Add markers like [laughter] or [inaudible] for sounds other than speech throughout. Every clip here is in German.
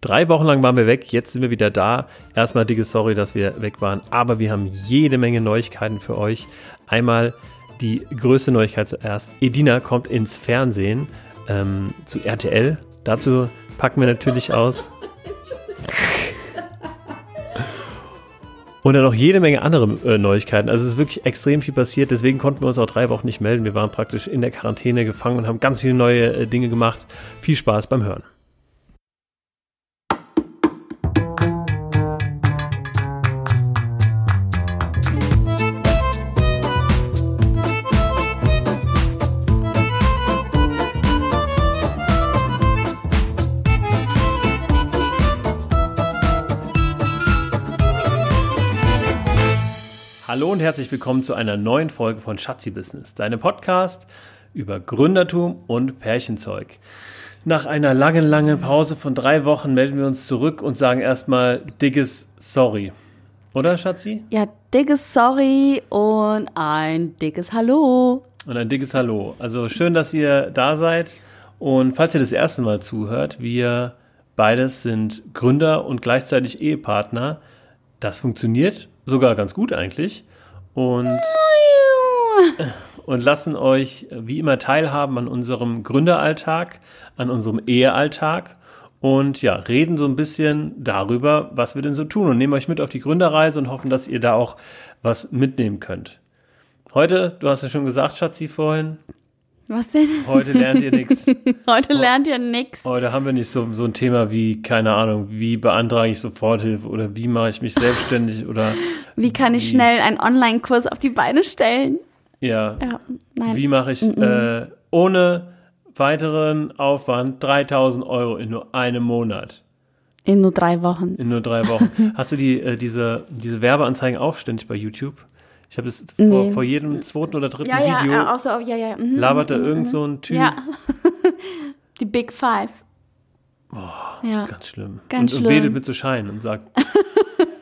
Drei Wochen lang waren wir weg, jetzt sind wir wieder da. Erstmal dicke Sorry, dass wir weg waren, aber wir haben jede Menge Neuigkeiten für euch. Einmal die größte Neuigkeit zuerst. Edina kommt ins Fernsehen ähm, zu RTL. Dazu packen wir natürlich aus. Und dann noch jede Menge andere äh, Neuigkeiten. Also es ist wirklich extrem viel passiert. Deswegen konnten wir uns auch drei Wochen nicht melden. Wir waren praktisch in der Quarantäne gefangen und haben ganz viele neue äh, Dinge gemacht. Viel Spaß beim Hören. Hallo und herzlich willkommen zu einer neuen Folge von Schatzi Business, deinem Podcast über Gründertum und Pärchenzeug. Nach einer langen, langen Pause von drei Wochen melden wir uns zurück und sagen erstmal dickes Sorry. Oder, Schatzi? Ja, dickes Sorry und ein dickes Hallo. Und ein dickes Hallo. Also schön, dass ihr da seid. Und falls ihr das erste Mal zuhört, wir beides sind Gründer und gleichzeitig Ehepartner. Das funktioniert sogar ganz gut eigentlich. Und, und lassen euch wie immer teilhaben an unserem Gründeralltag, an unserem Ehealltag und ja, reden so ein bisschen darüber, was wir denn so tun und nehmen euch mit auf die Gründerreise und hoffen, dass ihr da auch was mitnehmen könnt. Heute, du hast ja schon gesagt, Schatzi, vorhin, was denn? Heute lernt ihr nichts. [laughs] Heute lernt ihr nichts. Heute haben wir nicht so, so ein Thema wie, keine Ahnung, wie beantrage ich Soforthilfe oder wie mache ich mich selbstständig oder. Wie kann ich schnell einen Online-Kurs auf die Beine stellen? Ja. ja. Wie mache ich. Äh, ohne weiteren Aufwand 3000 Euro in nur einem Monat? In nur drei Wochen. In nur drei Wochen. [laughs] Hast du die, äh, diese, diese Werbeanzeigen auch ständig bei YouTube? Ich habe das nee. vor, vor, jedem zweiten oder dritten ja, Video. Ja, auch so, ja, ja. Mhm, labert da mhm, irgend mhm. so ein Typ. Ja. [laughs] Die Big Five. Boah, ja. ganz schlimm. Ganz und, schlimm. Und betet mit zu Schein und sagt, [laughs]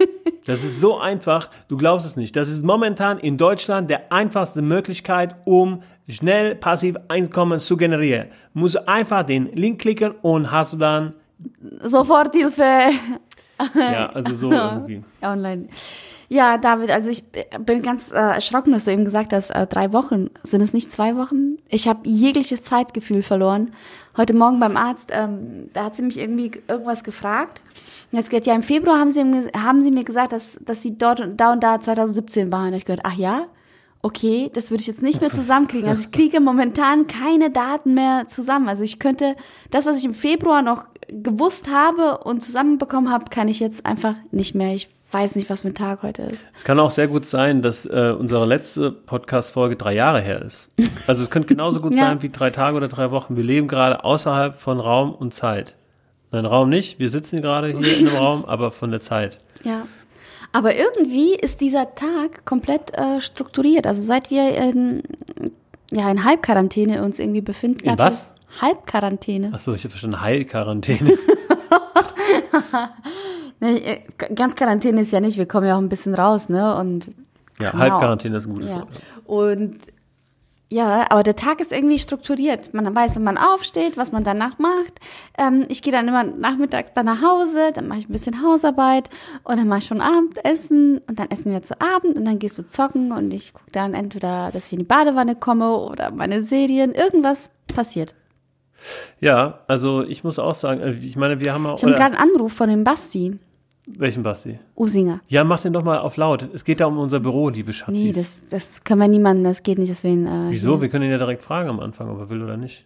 das ist so einfach, du glaubst es nicht. Das ist momentan in Deutschland der einfachste Möglichkeit, um schnell passiv Einkommen zu generieren. Musst du einfach den Link klicken und hast du dann Soforthilfe. ja, also so [laughs] irgendwie. Online. Ja, David, also ich bin ganz äh, erschrocken, dass du eben gesagt hast, äh, drei Wochen. Sind es nicht zwei Wochen? Ich habe jegliches Zeitgefühl verloren. Heute Morgen beim Arzt, ähm, da hat sie mich irgendwie irgendwas gefragt. Und jetzt geht ja im Februar haben sie, haben sie mir gesagt, dass, dass sie dort und da und da 2017 waren. Und ich gehört, ach ja, okay, das würde ich jetzt nicht mehr zusammenkriegen. Also ich kriege momentan keine Daten mehr zusammen. Also ich könnte das, was ich im Februar noch gewusst habe und zusammenbekommen habe, kann ich jetzt einfach nicht mehr. Ich weiß nicht, was für ein Tag heute ist. Es kann auch sehr gut sein, dass äh, unsere letzte Podcast-Folge drei Jahre her ist. Also es könnte genauso gut ja. sein wie drei Tage oder drei Wochen. Wir leben gerade außerhalb von Raum und Zeit. Nein, Raum nicht. Wir sitzen gerade hier in einem [laughs] Raum, aber von der Zeit. Ja. Aber irgendwie ist dieser Tag komplett äh, strukturiert. Also seit wir in, ja, in Halbquarantäne uns irgendwie befinden. In was? Halbquarantäne. Achso, ich habe verstanden, Heilquarantäne. [laughs] [laughs] nee, äh, ganz Quarantäne ist ja nicht, wir kommen ja auch ein bisschen raus, ne? Und ja, genau. Halbquarantäne ist ein gutes ja. Wort. Und ja, aber der Tag ist irgendwie strukturiert. Man weiß, wenn man aufsteht, was man danach macht. Ähm, ich gehe dann immer nachmittags dann nach Hause, dann mache ich ein bisschen Hausarbeit und dann mache ich schon Abendessen und dann essen wir zu Abend und dann gehst du zocken und ich gucke dann entweder, dass ich in die Badewanne komme oder meine Serien. Irgendwas passiert. Ja, also ich muss auch sagen, äh, ich meine, wir haben auch. Ich habe gerade einen Anruf von dem Basti. Welchen Basti? Usinger. Ja, mach den doch mal auf laut. Es geht da um unser Büro, liebe Schatzis. Nee, das, das können wir niemanden, das geht nicht, deswegen. Äh, Wieso? Wir können ihn ja direkt fragen am Anfang, ob er will oder nicht.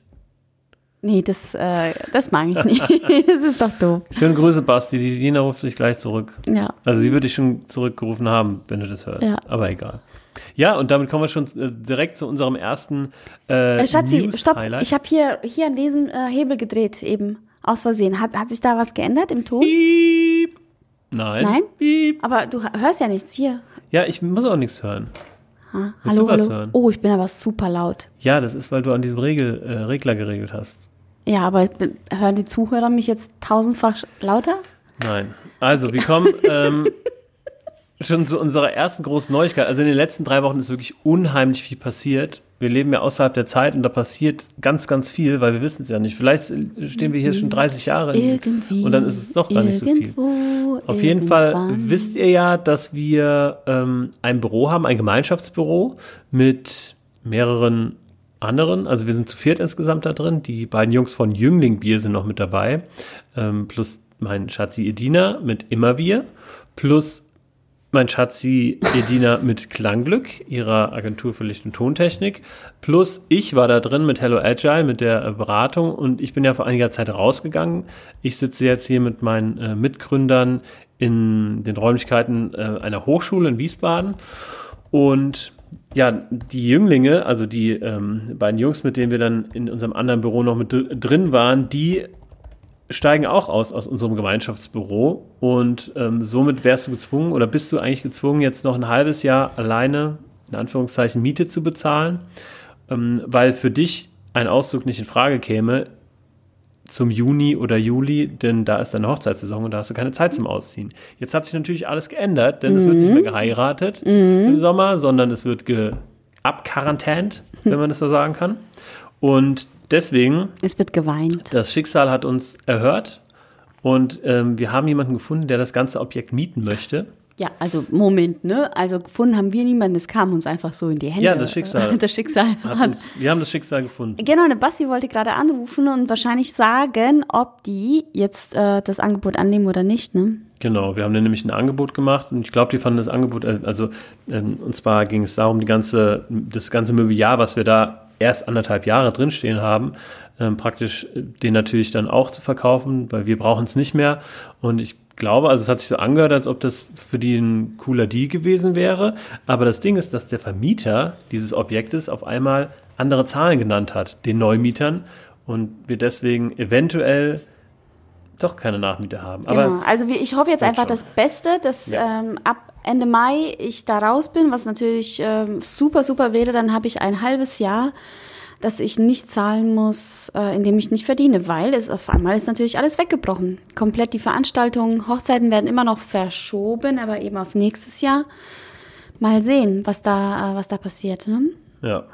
Nee, das, äh, das mag ich nicht. [laughs] [laughs] das ist doch doof. Schöne Grüße, Basti. Die Dina ruft dich gleich zurück. Ja. Also sie würde dich schon zurückgerufen haben, wenn du das hörst. Ja. Aber egal. Ja, und damit kommen wir schon äh, direkt zu unserem ersten äh, äh Schatzi, stopp. Ich habe hier, hier an diesem äh, Hebel gedreht eben. Aus Versehen. Hat, hat sich da was geändert im Ton? Piep. Nein. Nein? Piep. Aber du hörst ja nichts hier. Ja, ich muss auch nichts hören. Ha? Hallo, hallo. Hören? Oh, ich bin aber super laut. Ja, das ist, weil du an diesem Regel, äh, Regler geregelt hast. Ja, aber bin, hören die Zuhörer mich jetzt tausendfach lauter? Nein. Also, wir kommen [laughs] ähm, schon zu unserer ersten großen Neuigkeit. Also in den letzten drei Wochen ist wirklich unheimlich viel passiert. Wir leben ja außerhalb der Zeit und da passiert ganz, ganz viel, weil wir wissen es ja nicht. Vielleicht stehen wir hier schon 30 Jahre Irgendwie, und dann ist es doch gar nicht so viel. Auf jeden Fall wisst ihr ja, dass wir ähm, ein Büro haben, ein Gemeinschaftsbüro mit mehreren anderen. Also wir sind zu viert insgesamt da drin. Die beiden Jungs von Jüngling Bier sind noch mit dabei. Ähm, plus mein Schatzi Edina mit Immerbier. Plus mein Schatzi Edina mit Klangglück, ihrer Agentur für Licht- und Tontechnik. Plus ich war da drin mit Hello Agile, mit der äh, Beratung und ich bin ja vor einiger Zeit rausgegangen. Ich sitze jetzt hier mit meinen äh, Mitgründern in den Räumlichkeiten äh, einer Hochschule in Wiesbaden und ja, die Jünglinge, also die ähm, beiden Jungs, mit denen wir dann in unserem anderen Büro noch mit dr- drin waren, die steigen auch aus aus unserem Gemeinschaftsbüro und ähm, somit wärst du gezwungen oder bist du eigentlich gezwungen, jetzt noch ein halbes Jahr alleine in Anführungszeichen Miete zu bezahlen, ähm, weil für dich ein Auszug nicht in Frage käme zum Juni oder Juli, denn da ist deine Hochzeitssaison und da hast du keine Zeit zum Ausziehen. Jetzt hat sich natürlich alles geändert, denn es wird nicht mehr geheiratet im Sommer, sondern es wird abquarantänt, wenn man das so sagen kann. Und deswegen Es wird geweint. das Schicksal hat uns erhört und ähm, wir haben jemanden gefunden, der das ganze Objekt mieten möchte. Ja, also Moment, ne? Also gefunden haben wir niemanden, es kam uns einfach so in die Hände. Ja, das Schicksal. [laughs] Das Schicksal uns, wir haben das Schicksal gefunden. Genau, der Basti wollte gerade anrufen und wahrscheinlich sagen, ob die jetzt äh, das Angebot annehmen oder nicht, ne? Genau, wir haben nämlich ein Angebot gemacht und ich glaube, die fanden das Angebot, äh, also ähm, und zwar ging es darum, die ganze, das ganze Mobiliar, was wir da erst anderthalb Jahre drinstehen haben, ähm, praktisch den natürlich dann auch zu verkaufen, weil wir brauchen es nicht mehr. Und ich glaube, also es hat sich so angehört, als ob das für die ein cooler Deal gewesen wäre. Aber das Ding ist, dass der Vermieter dieses Objektes auf einmal andere Zahlen genannt hat, den Neumietern, und wir deswegen eventuell doch keine Nachmiete haben. Genau. Aber also wir, ich hoffe jetzt einfach schon. das Beste, dass Ja. ähm, ab Ende Mai ich da raus bin, was natürlich ähm, super, super wäre. Dann habe ich ein halbes Jahr, dass ich nicht zahlen muss, äh, indem ich nicht verdiene, weil es auf einmal ist natürlich alles weggebrochen. Komplett die Veranstaltungen, Hochzeiten werden immer noch verschoben, aber eben auf nächstes Jahr. Mal sehen, was da, äh, was da passiert. Ne? ja.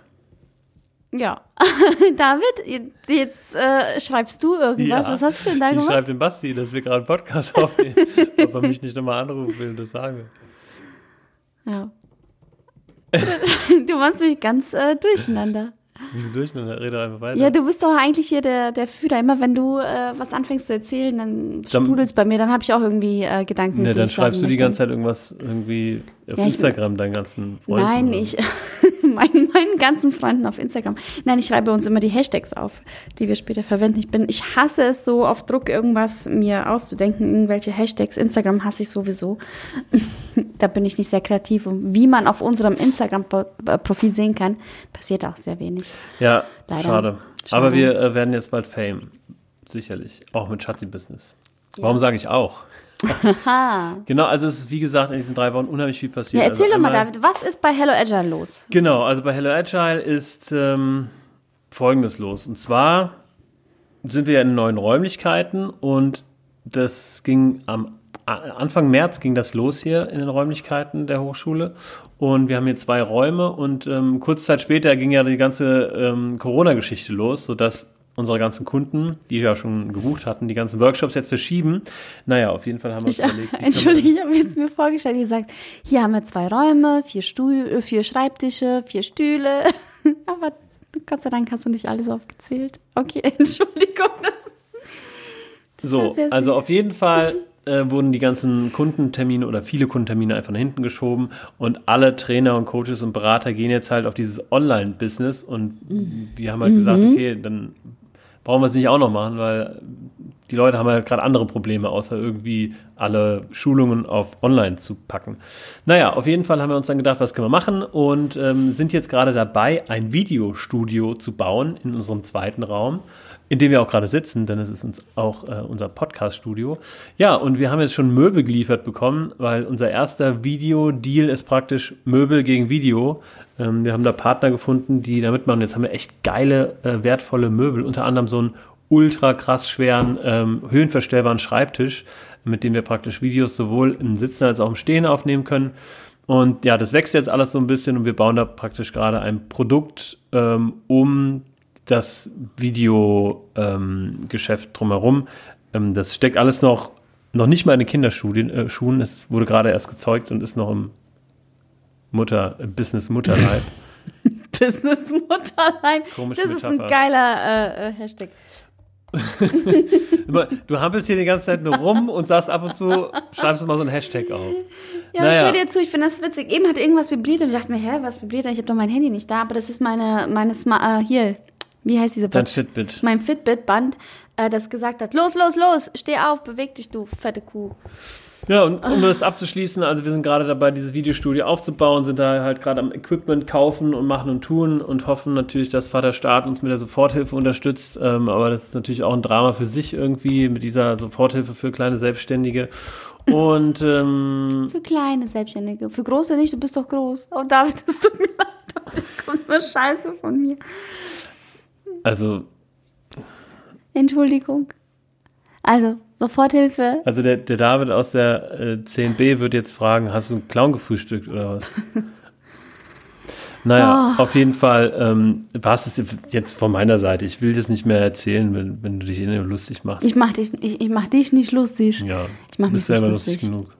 Ja, [laughs] David, jetzt äh, schreibst du irgendwas. Ja, Was hast du denn da Ich gemacht? schreibe dem Basti, dass wir gerade einen Podcast aufnehmen, [laughs] ob er mich nicht nochmal anrufen will, das sagen wir. Ja. [laughs] du machst mich ganz äh, durcheinander. Wieso durch? Dann rede einfach weiter. Ja, du bist doch eigentlich hier der, der Führer. Immer wenn du äh, was anfängst zu erzählen, dann Dann- sprudelst bei mir. Dann habe ich auch irgendwie äh, Gedanken. ne, dann ich schreibst du die möchte. ganze Zeit irgendwas irgendwie auf Ja, ich- Instagram deinen ganzen Freunden. Nein, ich, [laughs] meinen, meinen ganzen Freunden auf Instagram. Nein, ich schreibe uns immer die Hashtags auf, die wir später verwenden. Ich bin, ich hasse es so, auf Druck irgendwas mir auszudenken, irgendwelche Hashtags. Instagram hasse ich sowieso. [laughs] da bin ich nicht sehr kreativ. Und wie man auf unserem Instagram-Profil sehen kann, passiert auch sehr wenig. Ja, Leider. schade. Schade. Aber wir äh, werden jetzt bald Fame. Sicherlich. Auch mit Schatzi-Business. Warum sage ich auch? Ha. [laughs] Genau, also es ist wie gesagt in diesen drei Wochen unheimlich viel passiert. Ja, erzähl also doch mal, David, was ist bei Hello Agile los? Genau, also bei Hello Agile ist ähm, Folgendes los. Und zwar sind wir ja in neuen Räumlichkeiten und das ging am Anfang März ging das los hier in den Räumlichkeiten der Hochschule und wir haben hier zwei Räume und ähm, kurze Zeit später ging ja die ganze ähm, Corona-Geschichte los, sodass unsere ganzen Kunden, die ja schon gebucht hatten, die ganzen Workshops jetzt verschieben. Naja, auf jeden Fall haben wir uns Ich, überlegt. können wir- [laughs] Entschuldige, ich habe jetzt mir vorgestellt, wie gesagt, hier haben wir zwei Räume, vier, Stuhl, äh, vier Schreibtische, vier Stühle. [laughs] Aber Gott sei Dank hast du nicht alles aufgezählt. Okay, [laughs] Entschuldigung. Das So, also auf jeden Fall äh, wurden die ganzen Kundentermine oder viele Kundentermine einfach nach hinten geschoben und alle Trainer und Coaches und Berater gehen jetzt halt auf dieses Online-Business und wir haben halt gesagt, okay, dann brauchen wir es nicht auch noch machen, weil die Leute haben halt gerade andere Probleme, außer irgendwie alle Schulungen auf Online zu packen. Naja, auf jeden Fall haben wir uns dann gedacht, was können wir machen und ähm, sind jetzt gerade dabei, ein Videostudio zu bauen in unserem zweiten Raum, in dem wir auch gerade sitzen, denn es ist uns auch äh, unser Podcast-Studio. Ja, und wir haben jetzt schon Möbel geliefert bekommen, weil unser erster Video-Deal ist praktisch Möbel gegen Video. Ähm, wir haben da Partner gefunden, die da mitmachen. Jetzt haben wir echt geile, äh, wertvolle Möbel, unter anderem so einen ultra krass schweren, ähm, höhenverstellbaren Schreibtisch, mit dem wir praktisch Videos sowohl im Sitzen als auch im Stehen aufnehmen können. Und ja, das wächst jetzt alles so ein bisschen und wir bauen da praktisch gerade ein Produkt ähm, um das Videogeschäft ähm, drumherum. Ähm, das steckt alles noch, noch nicht mal in den Kinderschuhen. Äh. Es wurde gerade erst gezeugt und ist noch im Mutter, Business Mutterleib. [laughs] Business Mutterleib. Komische das Metapher. ist ein geiler äh, äh Hashtag. [laughs] du hampelst hier die ganze Zeit nur rum und sagst ab und zu, schreibst du mal so ein Hashtag auf. Ja, naja. schau dir zu, ich finde das witzig. Eben hat irgendwas vibriert und ich dachte mir, hä, was vibriert Ich habe doch mein Handy nicht da, aber das ist meine, meine Smart, äh, hier, wie heißt diese Band? Dein Fitbit. Mein Fitbit-Band, äh, das gesagt hat, los, los, los, steh auf, beweg dich, du fette Kuh. Ja, und um das abzuschließen, also wir sind gerade dabei, dieses Videostudio aufzubauen, sind da halt gerade am Equipment kaufen und machen und tun und hoffen natürlich, dass Vater Staat uns mit der Soforthilfe unterstützt. Ähm, aber das ist natürlich auch ein Drama für sich irgendwie mit dieser Soforthilfe für kleine Selbstständige. Und ähm, für kleine Selbstständige, für große nicht, du bist doch groß. Oh David, das tut mir leid, das kommt nur Scheiße von mir. Also. Entschuldigung. Also, Soforthilfe. Also der, der David aus der äh, 10b wird jetzt fragen, hast du einen Clown gefrühstückt oder was? [laughs] naja, oh. auf jeden Fall ähm, war es jetzt von meiner Seite. Ich will das nicht mehr erzählen, wenn, wenn du dich eh lustig machst. Ich mach dich, ich, ich mach dich nicht lustig. Ja, ich mach mich bist selber lustig. lustig genug.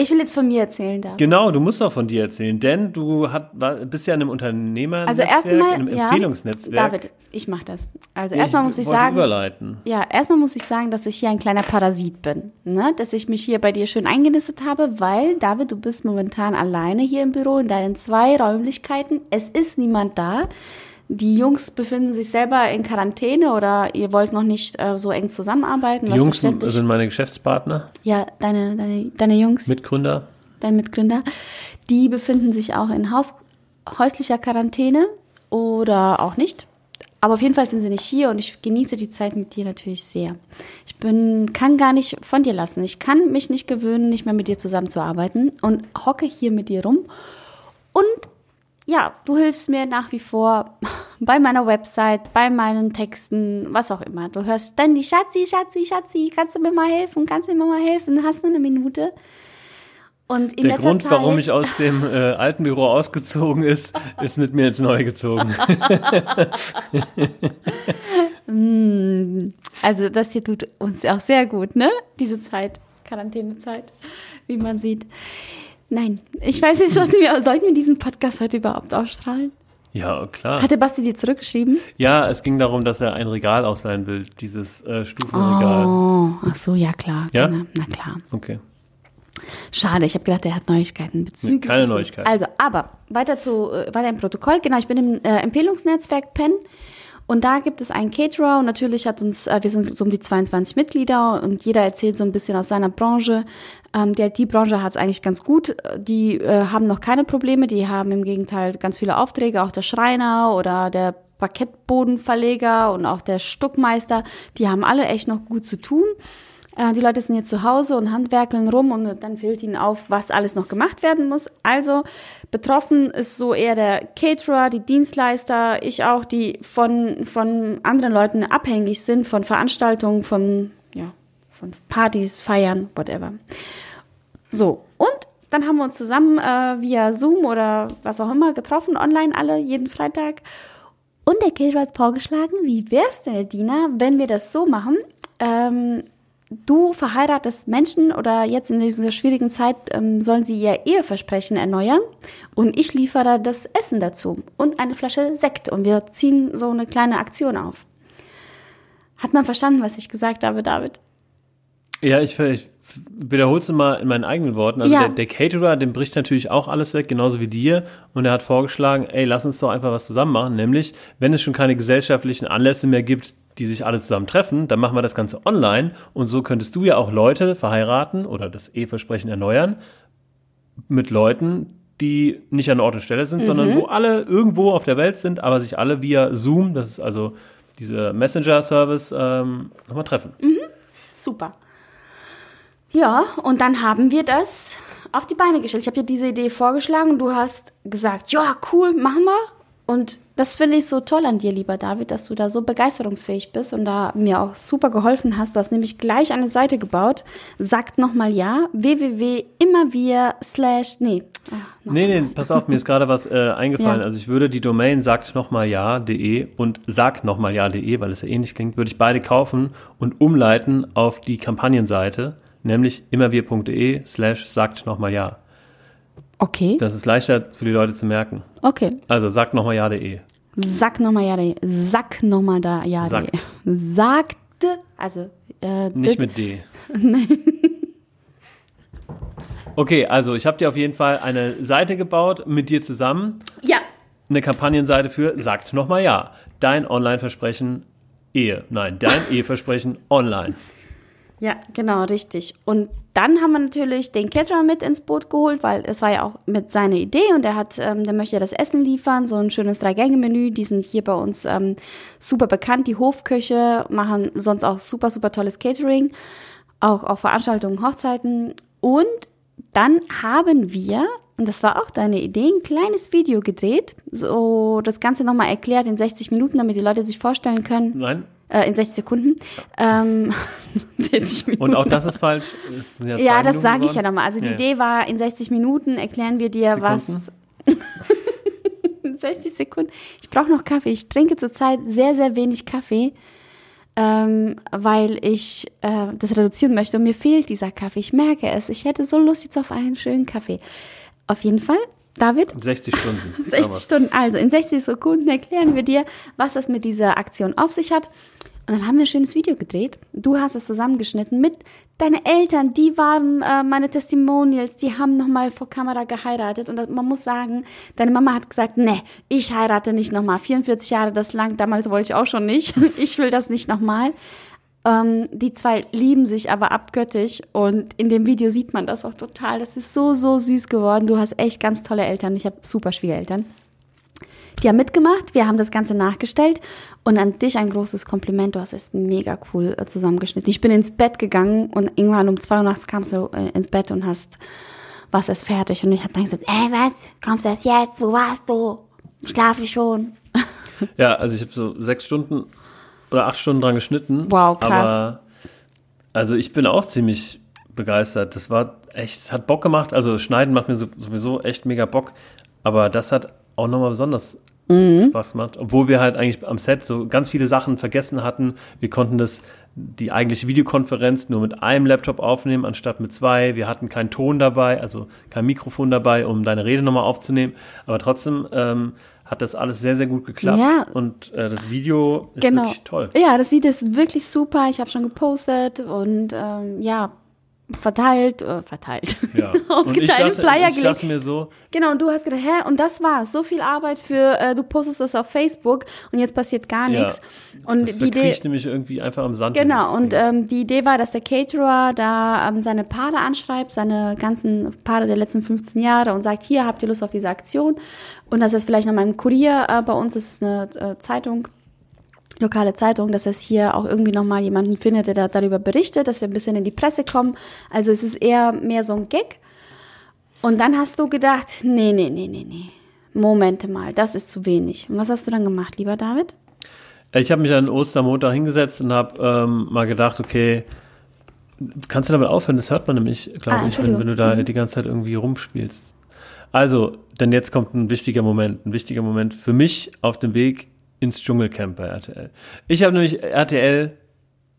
Ich will jetzt von mir erzählen, David. Genau, du musst auch von dir erzählen, denn du hat, war, bist ja in einem Unternehmer, also erstmal, in einem ja, Empfehlungsnetzwerk. David, ich mache das. Also ich erstmal muss ich sagen, überleiten. ja, erstmal muss ich sagen, dass ich hier ein kleiner Parasit bin, ne? dass ich mich hier bei dir schön eingenistet habe, weil David, du bist momentan alleine hier im Büro in deinen zwei Räumlichkeiten. Es ist niemand da. Die Jungs befinden sich selber in Quarantäne oder ihr wollt noch nicht äh, so eng zusammenarbeiten. Die Jungs sind meine Geschäftspartner. Ja, deine, deine, deine Jungs. Mitgründer. Dein Mitgründer. Die befinden sich auch in Haus, häuslicher Quarantäne oder auch nicht. Aber auf jeden Fall sind sie nicht hier und ich genieße die Zeit mit dir natürlich sehr. Ich bin, kann gar nicht von dir lassen. Ich kann mich nicht gewöhnen, nicht mehr mit dir zusammenzuarbeiten und hocke hier mit dir rum und ja, du hilfst mir nach wie vor [laughs] bei meiner Website, bei meinen Texten, was auch immer. Du hörst ständig, Schatzi, Schatzi, Schatzi, kannst du mir mal helfen? Kannst du mir mal helfen? Hast du eine Minute? Und in Der Grund, Zeit, warum ich aus dem äh, alten Büro ausgezogen ist, ist mit mir ins Neue gezogen. [laughs] Mm, also das hier tut uns auch sehr gut, ne? Diese Zeit, Quarantänezeit, wie man sieht. Nein, ich weiß nicht, sollten wir, sollten wir diesen Podcast heute überhaupt ausstrahlen? Ja, klar. Hat der Basti dir zurückgeschrieben? Ja, es ging darum, dass er ein Regal ausleihen will, dieses äh, Stufenregal. Oh, ach so, ja klar. Ja? Genau. Na klar. Okay. Schade, ich habe gedacht, er hat Neuigkeiten bezüglich. Keine Neuigkeiten. Also, aber weiter zu äh, weiter im Protokoll. Genau, ich bin im äh, Empfehlungsnetzwerk PEN und da gibt es einen Caterer und natürlich hat uns, äh, wir sind so um die 22 Mitglieder und jeder erzählt so ein bisschen aus seiner Branche. Ähm, die IT-Branche hat es eigentlich ganz gut. Die äh, haben noch keine Probleme, die haben im Gegenteil ganz viele Aufträge, auch der Schreiner oder der Parkettbodenverleger und auch der Stuckmeister, die haben alle echt noch gut zu tun. Äh, die Leute sind jetzt zu Hause und handwerkeln rum und dann fällt ihnen auf, was alles noch gemacht werden muss. Also betroffen ist so eher der Caterer, die Dienstleister, ich auch, die von, von anderen Leuten abhängig sind, von Veranstaltungen, von, ja, von Partys, Feiern, whatever. So, und dann haben wir uns zusammen äh, via Zoom oder was auch immer getroffen, online alle, jeden Freitag. Und der Caterer hat vorgeschlagen, wie wär's denn, Dina, wenn wir das so machen? Ähm, du verheiratest Menschen oder jetzt in dieser schwierigen Zeit ähm, sollen sie ihr Eheversprechen erneuern und ich liefere das Essen dazu und eine Flasche Sekt und wir ziehen so eine kleine Aktion auf. Hat man verstanden, was ich gesagt habe, David? Ja, ich, ich wiederhole es mal in meinen eigenen Worten. Also ja. der, der Caterer, dem bricht natürlich auch alles weg, genauso wie dir. Und er hat vorgeschlagen, ey, lass uns doch einfach was zusammen machen. Nämlich, wenn es schon keine gesellschaftlichen Anlässe mehr gibt, die sich alle zusammen treffen, dann machen wir das Ganze online und so könntest du ja auch Leute verheiraten oder das Eheversprechen erneuern mit Leuten, die nicht an Ort und Stelle sind, mhm. sondern wo alle irgendwo auf der Welt sind, aber sich alle via Zoom, das ist also dieser Messenger-Service, ähm, nochmal treffen. Mhm. Super. Ja, und dann haben wir das auf die Beine gestellt. Ich habe dir diese Idee vorgeschlagen und du hast gesagt, ja, cool, machen wir. Und das finde ich so toll an dir, lieber David, dass du da so begeisterungsfähig bist und da mir auch super geholfen hast. Du hast nämlich gleich eine Seite gebaut. Sagt nochmal ja. www.immerwir slash, nee. Ah, nee, nee, pass auf, mir ist gerade was äh, eingefallen. Ja. Also ich würde die Domain sagt nochmal ja.de und sagt nochmal ja.de, weil es ja ähnlich klingt, würde ich beide kaufen und umleiten auf die Kampagnenseite, nämlich immerwir.de slash sagt nochmal ja. Okay. Das ist leichter für die Leute zu merken. Okay. Also sagt nochmal ja.de. Sag nochmal ja.de. Sag nochmal da ja.de. Sagte, also. Äh, Nicht mit D. [laughs] Nein. Okay, also ich habe dir auf jeden Fall eine Seite gebaut mit dir zusammen. Ja. Eine Kampagnenseite für Sagt nochmal ja. Dein Online-Versprechen Ehe. Nein, dein [laughs] Eheversprechen online. Ja, genau, richtig. Und dann haben wir natürlich den Caterer mit ins Boot geholt, weil es war ja auch mit seiner Idee und er hat, ähm, der möchte das Essen liefern, so ein schönes Drei-Gänge-Menü. Die sind hier bei uns ähm, super bekannt. Die Hofköche machen sonst auch super, super tolles Catering, auch auf Veranstaltungen, Hochzeiten. Und dann haben wir, und das war auch deine Idee, ein kleines Video gedreht, so das Ganze nochmal erklärt in 60 Minuten, damit die Leute sich vorstellen können. Nein, äh, in 60 Sekunden. Ähm, [laughs] 60 Minuten. Und auch das ist falsch. [laughs] Ja, ja das sage ich ja nochmal. Also die ja. Idee war, in 60 Minuten erklären wir dir, Sekunden? was. [laughs] 60 Sekunden. Ich brauche noch Kaffee. Ich trinke zurzeit sehr, sehr wenig Kaffee, ähm, weil ich äh, das reduzieren möchte. Und mir fehlt dieser Kaffee. Ich merke es. Ich hätte so Lust jetzt auf einen schönen Kaffee. Auf jeden Fall David? 60 Stunden. [laughs] 60 Stunden. Also in 60 Sekunden erklären wir dir, was das mit dieser Aktion auf sich hat. Und dann haben wir ein schönes Video gedreht. Du hast es zusammengeschnitten mit deinen Eltern. Die waren äh, meine Testimonials. Die haben nochmal vor Kamera geheiratet. Und man muss sagen, deine Mama hat gesagt, nee, ich heirate nicht nochmal. 44 Jahre, das lang. Damals wollte ich auch schon nicht. [laughs] Ich will das nicht nochmal. Ähm, die zwei lieben sich aber abgöttisch und in dem Video sieht man das auch total. Das ist so, so süß geworden. Du hast echt ganz tolle Eltern. Ich habe super Schwiegereltern. Die haben mitgemacht, wir haben das Ganze nachgestellt und an dich ein großes Kompliment. Du hast es mega cool äh, zusammengeschnitten. Ich bin ins Bett gegangen und irgendwann um zwei Uhr nachts kamst du äh, ins Bett und hast, was ist fertig? Und ich habe dann gesagt, ey, was? Kommst du erst jetzt? Wo warst du? Schlafe schon. Ja, also ich habe so sechs Stunden oder acht Stunden dran geschnitten. Wow, krass. Aber also ich bin auch ziemlich begeistert. Das war echt, hat Bock gemacht. Also Schneiden macht mir sowieso echt mega Bock. Aber das hat auch nochmal besonders mhm. Spaß gemacht. Obwohl wir halt eigentlich am Set so ganz viele Sachen vergessen hatten. Wir konnten das, die eigentliche Videokonferenz nur mit einem Laptop aufnehmen, anstatt mit zwei. Wir hatten keinen Ton dabei, also kein Mikrofon dabei, um deine Rede nochmal aufzunehmen. Aber trotzdem ähm, hat das alles sehr, sehr gut geklappt. Ja. Und äh, das Video ist genau. wirklich toll. Ja, das Video ist wirklich super. Ich habe schon gepostet und ähm, ja, verteilt, äh, verteilt, ja. [laughs] ausgeteilt, dachte, Flyer ich dachte mir so. Genau, und du hast gedacht, hä, und das war's, so viel Arbeit für, äh, du postest das auf Facebook und jetzt passiert gar nichts. Ja, und das die Idee, nämlich irgendwie einfach am Sand. Genau, und ähm, die Idee war, dass der Caterer da ähm, seine Paare anschreibt, seine ganzen Paare der letzten 15 Jahre und sagt, hier habt ihr Lust auf diese Aktion und das ist vielleicht noch mal im Kurier äh, bei uns, das ist eine äh, Zeitung, lokale Zeitung, dass es hier auch irgendwie nochmal jemanden findet, der da darüber berichtet, dass wir ein bisschen in die Presse kommen. Also es ist eher mehr so ein Gag. Und dann hast du gedacht, nee, nee, nee, nee, nee. Momente mal, das ist zu wenig. Und was hast du dann gemacht, lieber David? Ich habe mich an Ostermontag hingesetzt und habe ähm, mal gedacht, okay, kannst du damit aufhören? Das hört man nämlich, glaube ah, ich, wenn, wenn, du da mhm. die ganze Zeit irgendwie rumspielst. Also, denn jetzt kommt ein wichtiger Moment, ein wichtiger Moment für mich auf dem Weg ins Dschungelcamp bei RTL. Ich habe nämlich RTL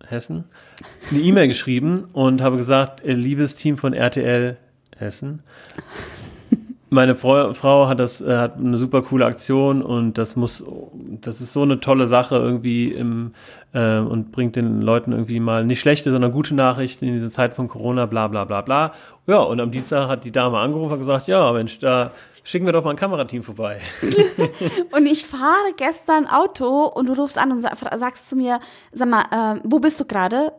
Hessen eine E-Mail geschrieben und habe gesagt, äh, liebes Team von RTL Hessen, meine Frau, Frau hat das äh, hat eine super coole Aktion und das muss das ist so eine tolle Sache irgendwie im, äh, und bringt den Leuten irgendwie mal nicht schlechte, sondern gute Nachrichten in dieser Zeit von Corona, bla bla bla bla. Ja, und am Dienstag hat die Dame angerufen und gesagt, ja, Mensch, da Schicken wir doch mal ein Kamerateam vorbei. [laughs] [laughs] und ich fahre gestern Auto und du rufst an und sagst zu mir, sag mal, äh, wo bist du gerade?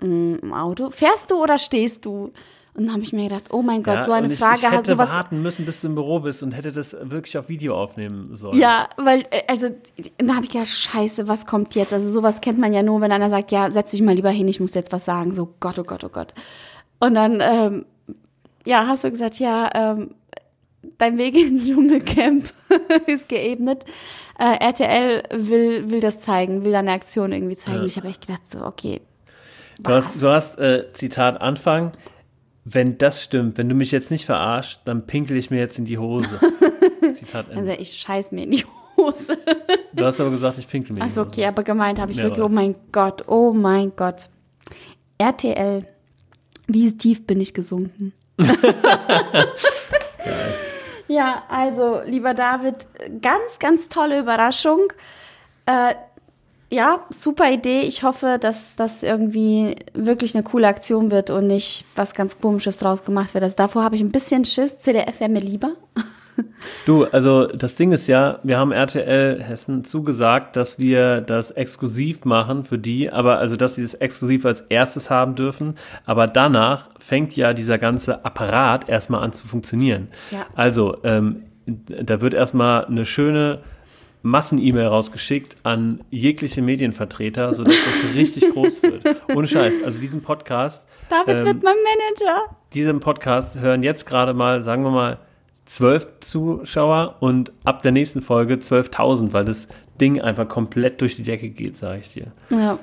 Mm, Im Auto. Fährst du oder stehst du? Und dann habe ich mir gedacht, oh mein Gott, ja, so eine ich, Frage ich hast du was. Ich warten müssen, bis du im Büro bist und hätte das wirklich auf Video aufnehmen sollen. Ja, weil, äh, also, da habe ich gedacht, scheiße, was kommt jetzt? Also sowas kennt man ja nur, wenn einer sagt, ja, setz dich mal lieber hin, ich muss jetzt was sagen. So, Gott, oh Gott, oh Gott. Und dann, ähm, ja, hast du gesagt, ja, ähm, dein Weg in Dschungelcamp [laughs] ist geebnet. Äh, RTL will, will das zeigen, will eine Aktion irgendwie zeigen. Ja. Ich habe echt gedacht, so, okay. Du hast, du hast äh, Zitat Anfang, wenn das stimmt, wenn du mich jetzt nicht verarscht, dann pinkel ich mir jetzt in die Hose. [laughs] Zitat Ende. Also ich scheiß mir in die Hose. Du hast aber gesagt, ich pinkel mir in die Achso, okay, aber gemeint habe ich Mehr wirklich, oh mein Gott, oh mein Gott. RTL, wie tief bin ich gesunken? [laughs] ja, also, lieber David, ganz, ganz tolle Überraschung. Äh, ja, super Idee. Ich hoffe, dass das irgendwie wirklich eine coole Aktion wird und nicht was ganz Komisches draus gemacht wird. Also davor habe ich ein bisschen Schiss. CDF wäre mir lieber. [laughs] Du, also das Ding ist ja, wir haben RTL Hessen zugesagt, dass wir das exklusiv machen für die, aber also dass sie das exklusiv als erstes haben dürfen, aber danach fängt ja dieser ganze Apparat erstmal an zu funktionieren. Ja. Also ähm, da wird erstmal eine schöne Massen-E-Mail rausgeschickt an jegliche Medienvertreter, sodass das [laughs] richtig groß wird. Ohne Scheiß. Also diesen Podcast, David Ähm, wird mein Manager. diesen Podcast hören jetzt gerade mal, sagen wir mal, zwölf Zuschauer und ab der nächsten Folge 12.000, weil das Ding einfach komplett durch die Decke geht, sage ich dir. Ja.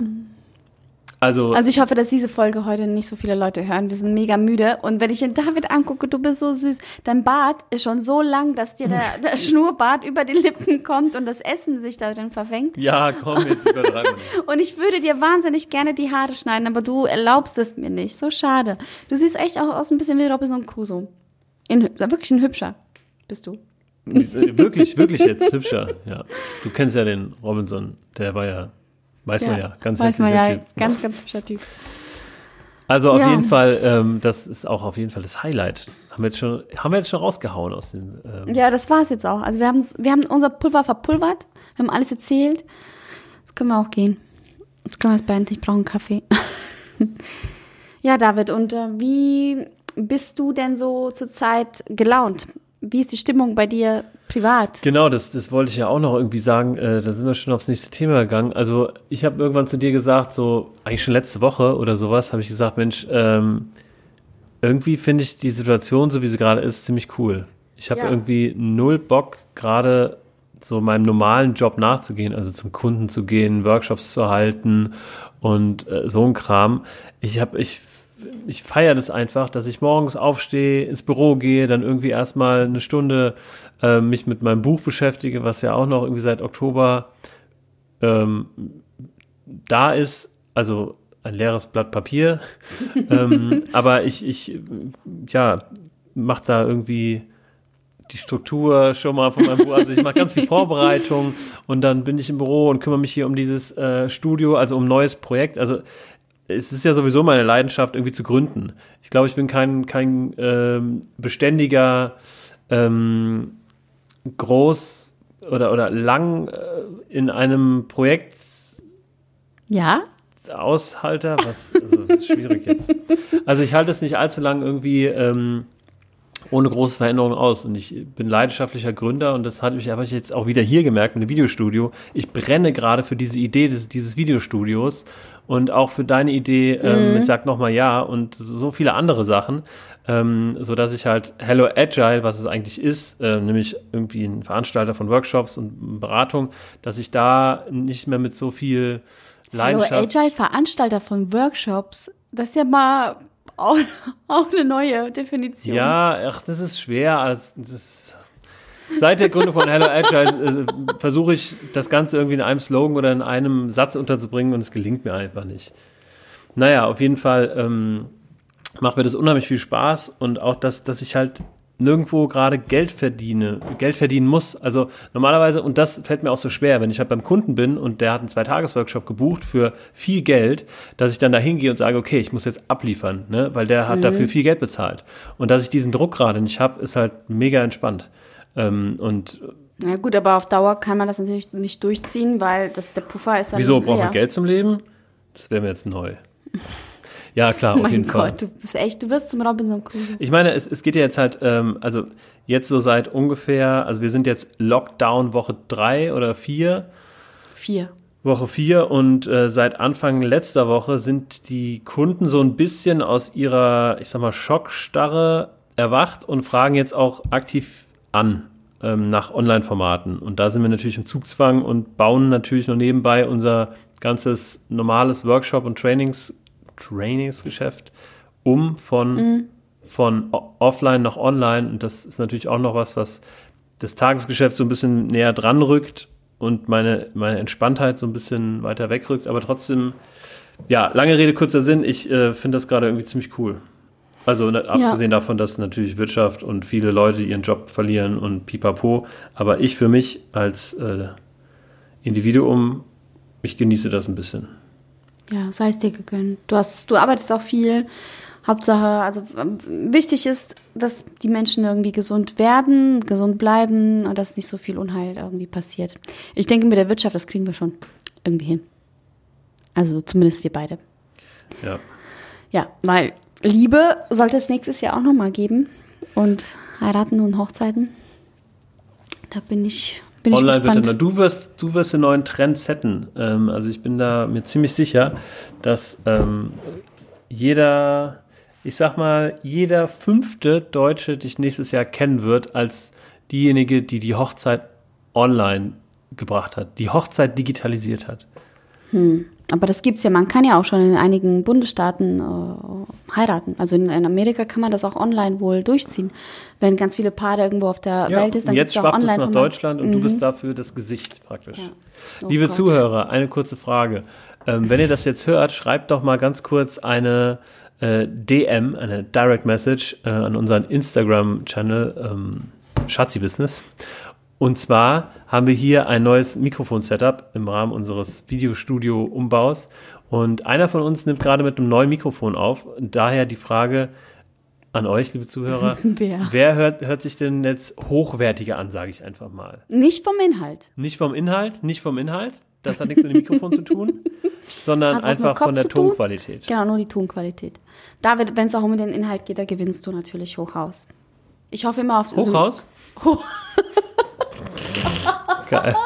Also, Also ich hoffe, dass diese Folge heute nicht so viele Leute hören. Wir sind mega müde. Und wenn ich den David angucke, du bist so süß. Dein Bart ist schon so lang, dass dir der, der [laughs] Schnurrbart über die Lippen kommt und das Essen sich da drin verfängt. ja, komm, jetzt übertreiben. [laughs] Und ich würde dir wahnsinnig gerne die Haare schneiden, aber du erlaubst es mir nicht. So schade. Du siehst echt auch aus ein bisschen wie Robinson Crusoe. In, wirklich ein hübscher bist du. Wirklich, wirklich jetzt hübscher. Ja. Du kennst ja den Robinson, der war ja, weiß man ja, ganz Weiß man ja, Typ. ganz, ganz hübscher Typ. Also auf Ja. jeden Fall, ähm, das ist auch auf jeden Fall das Highlight. Haben wir jetzt schon, haben wir jetzt schon rausgehauen aus dem. Ähm, Ja, das war's jetzt auch. Also wir, wir haben unser Pulver verpulvert, wir haben alles erzählt. Jetzt können wir auch gehen. Jetzt können wir es beenden. Ich brauche einen Kaffee. [laughs] ja, David, und äh, wie bist du denn so zurzeit gelaunt? Wie ist die Stimmung bei dir privat? Genau, das, das wollte ich ja auch noch irgendwie sagen. Äh, da sind wir schon aufs nächste Thema gegangen. Also ich habe irgendwann zu dir gesagt, so eigentlich schon letzte Woche oder sowas, habe ich gesagt, Mensch, ähm, irgendwie finde ich die Situation, so wie sie gerade ist, ziemlich cool. Ich habe Ja. irgendwie null Bock, gerade so meinem normalen Job nachzugehen, also zum Kunden zu gehen, Workshops zu halten und äh, so ein Kram. Ich habe, ich, ich feiere das einfach, dass ich morgens aufstehe, ins Büro gehe, dann irgendwie erstmal eine Stunde äh, mich mit meinem Buch beschäftige, was ja auch noch irgendwie seit Oktober ähm, da ist, also ein leeres Blatt Papier. [laughs] ähm, aber ich, ich, ja, mache da irgendwie die Struktur schon mal von meinem Buch. Also ich mache ganz viel Vorbereitung und dann bin ich im Büro und kümmere mich hier um dieses äh, Studio, also um ein neues Projekt. Also es ist ja sowieso meine Leidenschaft, irgendwie zu gründen. Ich glaube, ich bin kein, kein ähm, beständiger, ähm, groß oder, oder lang äh, in einem Projekt Ja? Aushalter, was also das ist schwierig jetzt. Also ich halte es nicht allzu lang irgendwie ähm, ohne große Veränderungen aus. Und ich bin leidenschaftlicher Gründer und das habe ich, habe ich jetzt auch wieder hier gemerkt mit dem Videostudio. Ich brenne gerade für diese Idee des, dieses Videostudios und auch für deine Idee ähm, mit Sag nochmal Ja und so viele andere Sachen, ähm, so dass ich halt Hello Agile, was es eigentlich ist, äh, nämlich irgendwie ein Veranstalter von Workshops und Beratung, dass ich da nicht mehr mit so viel Leidenschaft Agile, Veranstalter von Workshops. Das ist ja mal auch, auch eine neue Definition. Ja, ach, das ist schwer. Das ist, seit der Gründung von Hello Agile äh, versuche ich, das Ganze irgendwie in einem Slogan oder in einem Satz unterzubringen und es gelingt mir einfach nicht. Naja, auf jeden Fall ähm, macht mir das unheimlich viel Spaß und auch, dass, dass ich halt nirgendwo gerade Geld verdiene, Geld verdienen muss. Also normalerweise, und das fällt mir auch so schwer, wenn ich halt beim Kunden bin und der hat einen Zweitagesworkshop gebucht für viel Geld, dass ich dann da hingehe und sage, okay, ich muss jetzt abliefern, ne? weil der hat dafür viel Geld bezahlt. Und dass ich diesen Druck gerade nicht habe, ist halt mega entspannt. Ähm, und Na gut, aber auf Dauer kann man das natürlich nicht durchziehen, weil das, der Puffer ist dann. wieso braucht man Geld zum Leben? Das wäre mir jetzt neu. Ja, klar, auf Mein jeden Fall. Gott, du bist echt, du wirst zum Robinson Crusoe. Ich meine, es, es geht ja jetzt halt, ähm, also jetzt so seit ungefähr, also wir sind jetzt Lockdown Woche drei oder vier, Vier. Woche vier und äh, seit Anfang letzter Woche sind die Kunden so ein bisschen aus ihrer, ich sag mal, Schockstarre erwacht und fragen jetzt auch aktiv an ähm, nach Online-Formaten. Und da sind wir natürlich im Zugzwang und bauen natürlich noch nebenbei unser ganzes normales Workshop- und Trainings, Trainingsgeschäft um von, mhm. von offline nach online. Und das ist natürlich auch noch was, was das Tagesgeschäft so ein bisschen näher dran rückt und meine, meine Entspanntheit so ein bisschen weiter wegrückt. Aber trotzdem, ja, lange Rede, kurzer Sinn. Ich äh, finde das gerade irgendwie ziemlich cool. Also ne, abgesehen ja. davon, dass natürlich Wirtschaft und viele Leute ihren Job verlieren und pipapo. Aber ich für mich als äh, Individuum, ich genieße das ein bisschen. Ja, sei es dir gegönnt. Du, hast, du arbeitest auch viel. Hauptsache, also wichtig ist, dass die Menschen irgendwie gesund werden, gesund bleiben und dass nicht so viel Unheil irgendwie passiert. Ich denke, mit der Wirtschaft, das kriegen wir schon irgendwie hin. Also zumindest wir beide. Ja. Ja, weil Liebe sollte es nächstes Jahr auch nochmal geben. Und heiraten und Hochzeiten. Da bin ich. Bin Online gespannt. bitte. Du wirst, du wirst den neuen Trend setten. Ähm, also ich bin da mir ziemlich sicher, dass ähm, jeder, ich sag mal, jeder fünfte Deutsche dich nächstes Jahr kennen wird als diejenige, die die Hochzeit online gebracht hat, die Hochzeit digitalisiert hat. Hm. Aber das gibt's ja, man kann ja auch schon in einigen Bundesstaaten äh, heiraten. Also in, in, Amerika kann man das auch online wohl durchziehen. Wenn ganz viele Paare irgendwo auf der ja, Welt ist, dann jetzt online. Jetzt nach Deutschland und mhm. du bist dafür das Gesicht praktisch. Ja. Oh Liebe Gott. Zuhörer, eine kurze Frage. Ähm, wenn ihr das jetzt hört, schreibt doch mal ganz kurz eine äh, DM, eine Direct Message äh, an unseren Instagram-Channel ähm, Schatzi Business und zwar haben wir hier ein neues Mikrofon-Setup im Rahmen unseres Videostudio-Umbaus. Und einer von uns nimmt gerade mit einem neuen Mikrofon auf. Und daher die Frage an euch, liebe Zuhörer. [laughs] Wer? Wer hört, hört sich denn jetzt hochwertiger an, sage ich einfach mal? Nicht vom Inhalt. Nicht vom Inhalt, nicht vom Inhalt. Das hat nichts mit dem Mikrofon zu tun, [laughs] sondern einfach von der Tonqualität. Genau, nur die Tonqualität. David, wenn es auch um den Inhalt geht, da gewinnst du natürlich Hochhaus. Ich hoffe immer auf Hochhaus? So, [laughs] Hoch Geil. [laughs]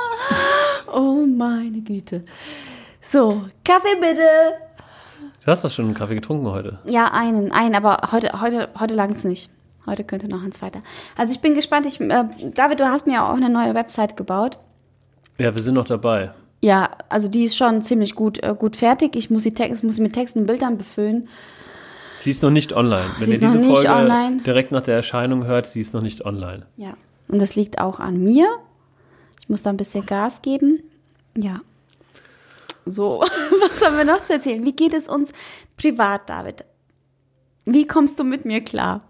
Oh meine Güte. So, Kaffee bitte. Du hast doch schon einen Kaffee getrunken heute. Ja, einen, einen, aber heute, heute, heute lang es nicht. Heute könnte noch ein zweiter. Also ich bin gespannt. Ich, äh, David, du hast mir ja auch eine neue Website gebaut. Ja, wir sind noch dabei. Ja, also die ist schon ziemlich gut, äh, gut fertig. Ich muss sie, Text, muss sie mit Texten und Bildern befüllen. Sie ist noch nicht online. Wenn sie ist ihr diese noch nicht Folge online. direkt nach der Erscheinung hört, sie ist noch nicht online. Ja, und das liegt auch an mir. Ich muss da ein bisschen Gas geben. Ja. So, [laughs] was haben wir noch zu erzählen? Wie geht es uns privat, David? Wie kommst du mit mir klar?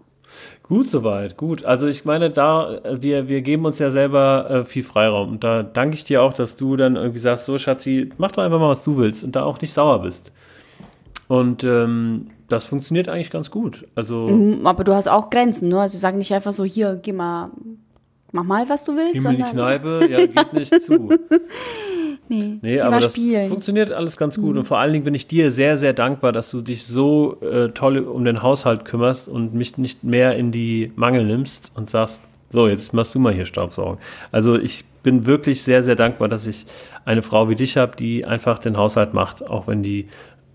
Gut soweit, gut. Also ich meine, da wir, wir geben uns ja selber äh, viel Freiraum. Und da danke ich dir auch, dass du dann irgendwie sagst, so Schatzi, mach doch einfach mal, was du willst und da auch nicht sauer bist. Und ähm, das funktioniert eigentlich ganz gut. Also, mhm, aber du hast auch Grenzen, ne? Also sag nicht einfach so, hier, geh mal mach mal, was du willst. Himmel die Kneipe, ja, geht nicht zu. [laughs] Nee, nee aber das spielen. funktioniert alles ganz gut. Mhm. Und vor allen Dingen bin ich dir sehr, sehr dankbar, dass du dich so äh, toll um den Haushalt kümmerst und mich nicht mehr in die Mangel nimmst und sagst, so, jetzt machst du mal hier Staubsaugen. Also ich bin wirklich sehr, sehr dankbar, dass ich eine Frau wie dich habe, die einfach den Haushalt macht, auch wenn die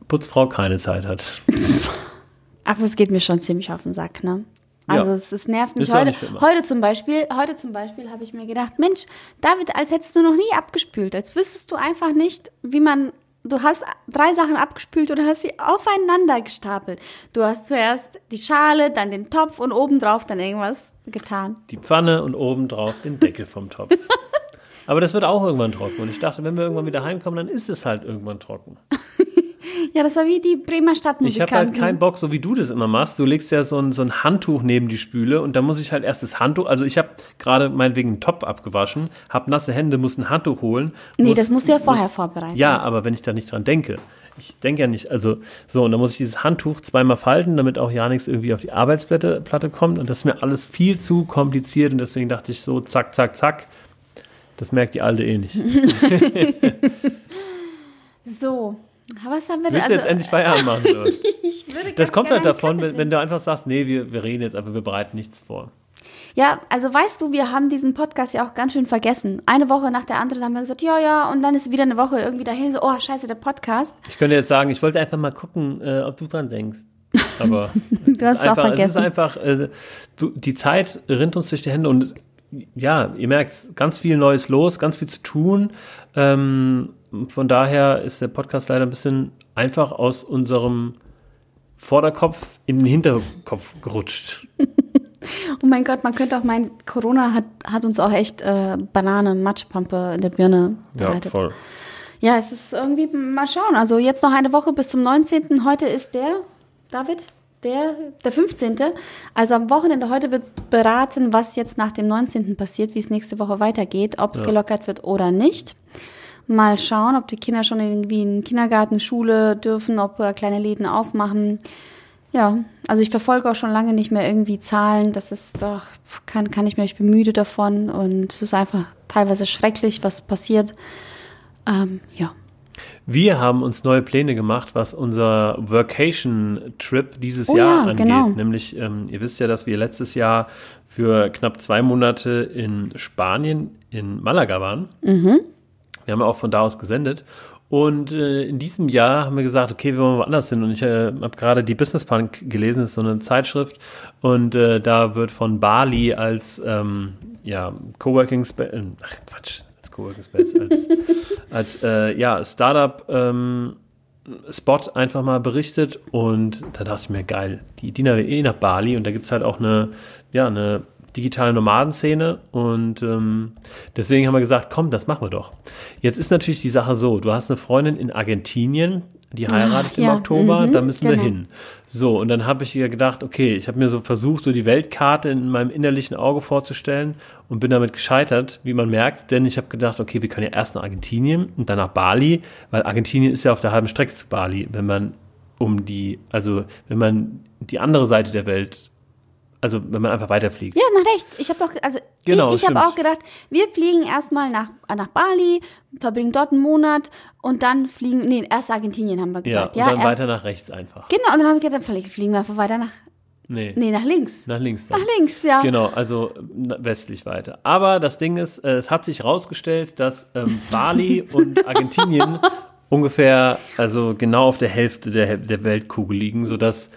Putzfrau keine Zeit hat. [laughs] Aber es geht mir schon ziemlich auf den Sack, ne? Also ja. es, es nervt mich heute. Heute zum Beispiel, heute zum Beispiel habe ich mir gedacht, Mensch, David, als hättest du noch nie abgespült, als wüsstest du einfach nicht, wie man Du hast drei Sachen abgespült und hast sie aufeinander gestapelt. Du hast zuerst die Schale, dann den Topf und obendrauf dann irgendwas getan. Die Pfanne und obendrauf den Deckel vom Topf. [laughs] Aber das wird auch irgendwann trocken. Und ich dachte, wenn wir irgendwann wieder heimkommen, dann ist es halt irgendwann trocken. Ja, das war wie die Bremer Stadtmusikanten. Ich habe halt keinen Bock, so wie du das immer machst. Du legst ja so ein, so ein Handtuch neben die Spüle und dann muss ich halt erst das Handtuch, also ich habe gerade meinetwegen einen Topf abgewaschen, habe nasse Hände, muss ein Handtuch holen. Nee, muss, das musst du ja vorher muss, vorbereiten. Ja, aber wenn ich da nicht dran denke. Ich denke ja nicht, also so, und dann muss ich dieses Handtuch zweimal falten, damit auch ja nichts irgendwie auf die Arbeitsplatte Platte kommt. Und das ist mir alles viel zu kompliziert und deswegen dachte ich so, zack, zack, zack. Das merkt die Alte eh nicht. [laughs] so, was haben wir Willst du jetzt also, endlich Feierabend machen? [laughs] ich würde Das kommt halt davon, wenn, wenn, du einfach sagst, nee, wir, wir reden jetzt aber wir bereiten nichts vor. Ja, also weißt du, wir haben diesen Podcast ja auch ganz schön vergessen. Eine Woche nach der anderen haben wir gesagt, ja, ja, und dann ist wieder eine Woche irgendwie dahin, so, oh, scheiße, der Podcast. Ich könnte jetzt sagen, ich wollte einfach mal gucken, äh, ob du dran denkst. Aber [laughs] du hast es auch vergessen. Es ist einfach, äh, du, die Zeit rinnt uns durch die Hände und ja, ihr merkt, ganz viel Neues los, ganz viel zu tun. Ähm, von daher ist der Podcast leider ein bisschen einfach aus unserem Vorderkopf in den Hinterkopf gerutscht. [laughs] oh mein Gott, man könnte auch meinen, Corona hat, hat uns auch echt äh, Banane, Matschpampe in der Birne bereitet. Ja, voll. Ja, es ist irgendwie, mal schauen. Also jetzt noch eine Woche bis zum 19. Heute ist der, David? Der, der 15. Also am Wochenende heute wird beraten, was jetzt nach dem 19. passiert, wie es nächste Woche weitergeht, ob es ja. gelockert wird oder nicht. Mal schauen, ob die Kinder schon irgendwie in den Kindergarten, Schule dürfen, ob kleine Läden aufmachen. Ja, also ich verfolge auch schon lange nicht mehr irgendwie Zahlen. Das ist doch, kann, kann ich mir, ich bin müde davon und es ist einfach teilweise schrecklich, was passiert. Ähm, ja. Wir haben uns neue Pläne gemacht, was unser Workation-Trip dieses oh, Jahr ja, angeht. Genau. Nämlich, ähm, ihr wisst ja, dass wir letztes Jahr für knapp zwei Monate in Spanien, in Malaga waren. Mhm. Wir haben auch von da aus gesendet. Und äh, in diesem Jahr haben wir gesagt, okay, wir wollen woanders hin. Und ich äh, habe gerade die Business Punk gelesen, das ist so eine Zeitschrift. Und äh, da wird von Bali als ähm, ja, Coworking Space, äh, ach Quatsch, als Coworking Space, als, [laughs] als äh, ja, Startup ähm, Spot einfach mal berichtet. Und da dachte ich mir, geil, die dienen eh nach Bali. Und da gibt es halt auch eine, ja, eine digitale Nomadenszene und ähm, deswegen haben wir gesagt, komm, das machen wir doch. Jetzt ist natürlich die Sache so, du hast eine Freundin in Argentinien, die heiratet Ach, im ja. Oktober, mhm, da müssen genau. wir hin. So, und dann habe ich ihr gedacht, okay, ich habe mir so versucht, so die Weltkarte in meinem innerlichen Auge vorzustellen und bin damit gescheitert, wie man merkt, denn ich habe gedacht, okay, wir können ja erst nach Argentinien und dann nach Bali, weil Argentinien ist ja auf der halben Strecke zu Bali, wenn man um die, also wenn man die andere Seite der Welt also wenn man einfach weiterfliegt. Ja, nach rechts. Ich habe doch, also genau, ich, ich habe auch gedacht, wir fliegen erstmal nach, nach Bali, verbringen dort einen Monat und dann fliegen, nee, erst Argentinien haben wir gesagt. Ja, und dann erst, weiter nach rechts einfach. Genau, und dann habe ich gedacht, vielleicht fliegen wir einfach weiter nach, Nee. Nee, nach links. Nach links. Dann. Nach links, ja. Genau, also westlich weiter. Aber das Ding ist, äh, es hat sich herausgestellt, dass ähm, Bali [laughs] und Argentinien ungefähr, also genau auf der Hälfte der, der Weltkugel liegen, sodass